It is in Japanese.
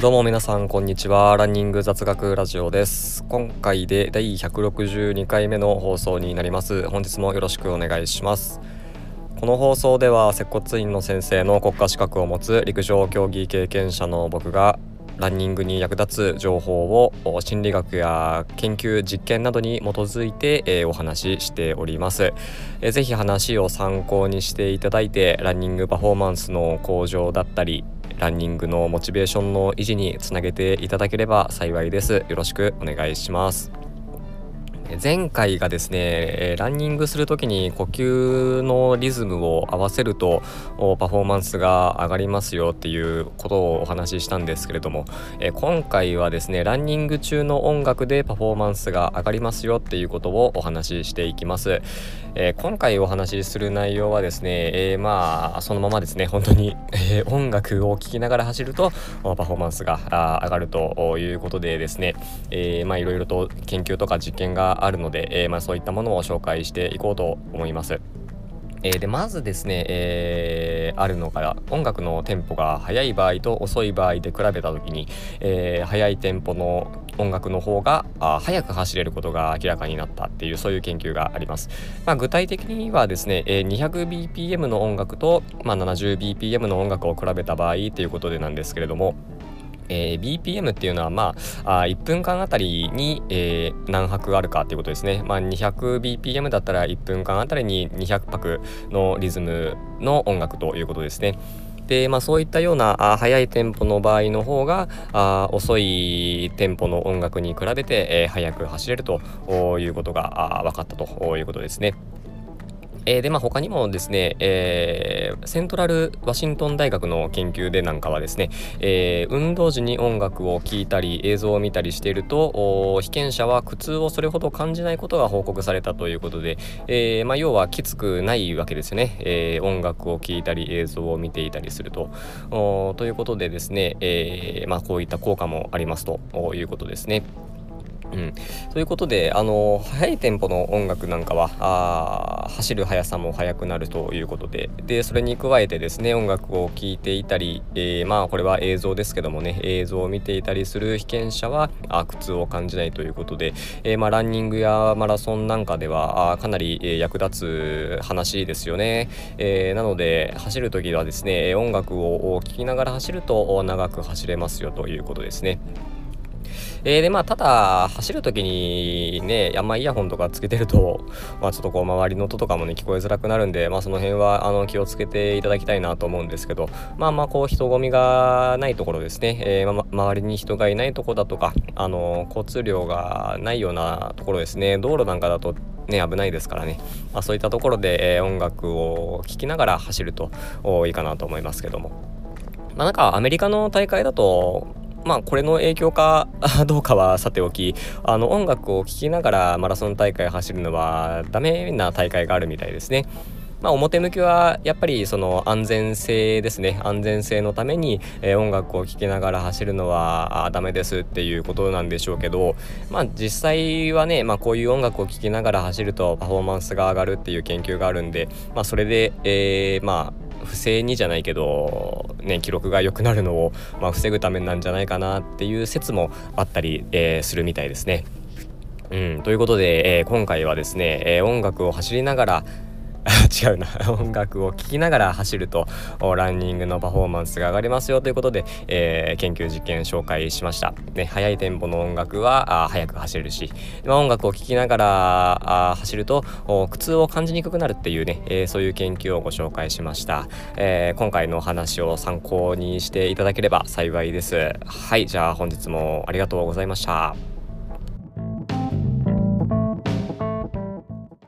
どうも皆さんこんにちは。ランニング雑学ラジオです。今回で第162回目の放送になります。本日もよろしくお願いします。この放送では接骨院の先生の国家資格を持つ陸上競技経験者の僕がランニングに役立つ情報を心理学や研究実験などに基づいて、えー、お話ししております、えー、ぜひ話を参考にしていただいてランニングパフォーマンスの向上だったりランニングのモチベーションの維持につなげていただければ幸いです。よろしくお願いします。前回がですねランニングする時に呼吸のリズムを合わせるとパフォーマンスが上がりますよっていうことをお話ししたんですけれども今回はですねランニング中の音楽でパフォーマンスが上がりますよっていうことをお話ししていきます、今回お話しする内容はですね、え、まあそのままですね本当に、え、音楽を聴きながら走るとパフォーマンスが上がるということでですね、え、まあいろいろと研究とか実験があるので、え、まあ、そういったものを紹介していこうと思います。えー、でまずですね、えー、あるのが音楽のテンポが速い場合と遅い場合で比べた時に、えー、速いテンポの音楽の方があ速く走れることが明らかになったっていうそういう研究があります。まあ、具体的にはですね、え、200bpm の音楽と、まあ、70bpm の音楽を比べた場合ということでなんですけれども、えー、BPM っていうのは、まあ、あ1分間あたりに、えー、何拍あるかっていうことですね。まあ、200BPM だったら1分間あたりに200拍のリズムの音楽ということですね。で、まあ、そういったようなあ速いテンポの場合の方があ遅いテンポの音楽に比べて、えー、速く走れるということが分かったということですね。えー、でまあ他にもですね、えー、セントラルワシントン大学の研究でなんかはですね、えー、運動時に音楽を聴いたり映像を見たりしていると被験者は苦痛をそれほど感じないことが報告されたということで、えーまあ、要はきつくないわけですよね、えー、音楽を聴いたり映像を見ていたりするとということでですね、えーまあ、こういった効果もありますということですね。うん、ということであの速いテンポの音楽なんかはあ走る速さも速くなるということで。でそれに加えてですね音楽を聴いていたり、えー、まあこれは映像ですけどもね映像を見ていたりする被験者はあ苦痛を感じないということで、えー、まあ、ランニングやマラソンなんかではあかなり、えー、役立つ話ですよね、えなので走る時はですね音楽を聴きながら走ると長く走れますよということですね。えー、でまあただ走る時にねあんまイヤホンとかつけてると、まあ、ちょっとこう周りの音とかもね聞こえづらくなるんで、まあ、その辺はあの気をつけていただきたいなと思うんですけどまあまあこう人混みがないところですね、えー、ま、周りに人がいないとこだとかあの交通量がないようなところですね。道路なんかだとね、危ないですからね、まあ、そういったところで、えー、音楽を聴きながら走るといいかなと思いますけども。まあ、なんかアメリカの大会だとまあこれの影響かどうかはさておきあの音楽を聴きながらマラソン大会走るのはダメな大会があるみたいですね。まあ、表向きはやっぱりその安全性ですね安全性のために、えー、音楽を聴きながら走るのはダメですっていうことなんでしょうけど、まあ、実際はね、まあ、こういう音楽を聴きながら走るとパフォーマンスが上がるっていう研究があるんで、まあ、それで、えー、まあ不正にじゃないけど、ね、記録が良くなるのを、まあ、防ぐためなんじゃないかなっていう説もあったり、えー、するみたいですね。うん、ということで、えー、今回はですね、えー、音楽を走りながら、違うな。音楽を聴きながら走るとランニングのパフォーマンスが上がりますよということで、えー、研究実験紹介しました、ね、速いテンポの音楽はあ速く走れるし、まあ、音楽を聴きながらあ走ると苦痛を感じにくくなるっていうね、えー、そういう研究をご紹介しました、えー、今回の話を参考にしていただければ幸いです。はいじゃあ本日もありがとうございました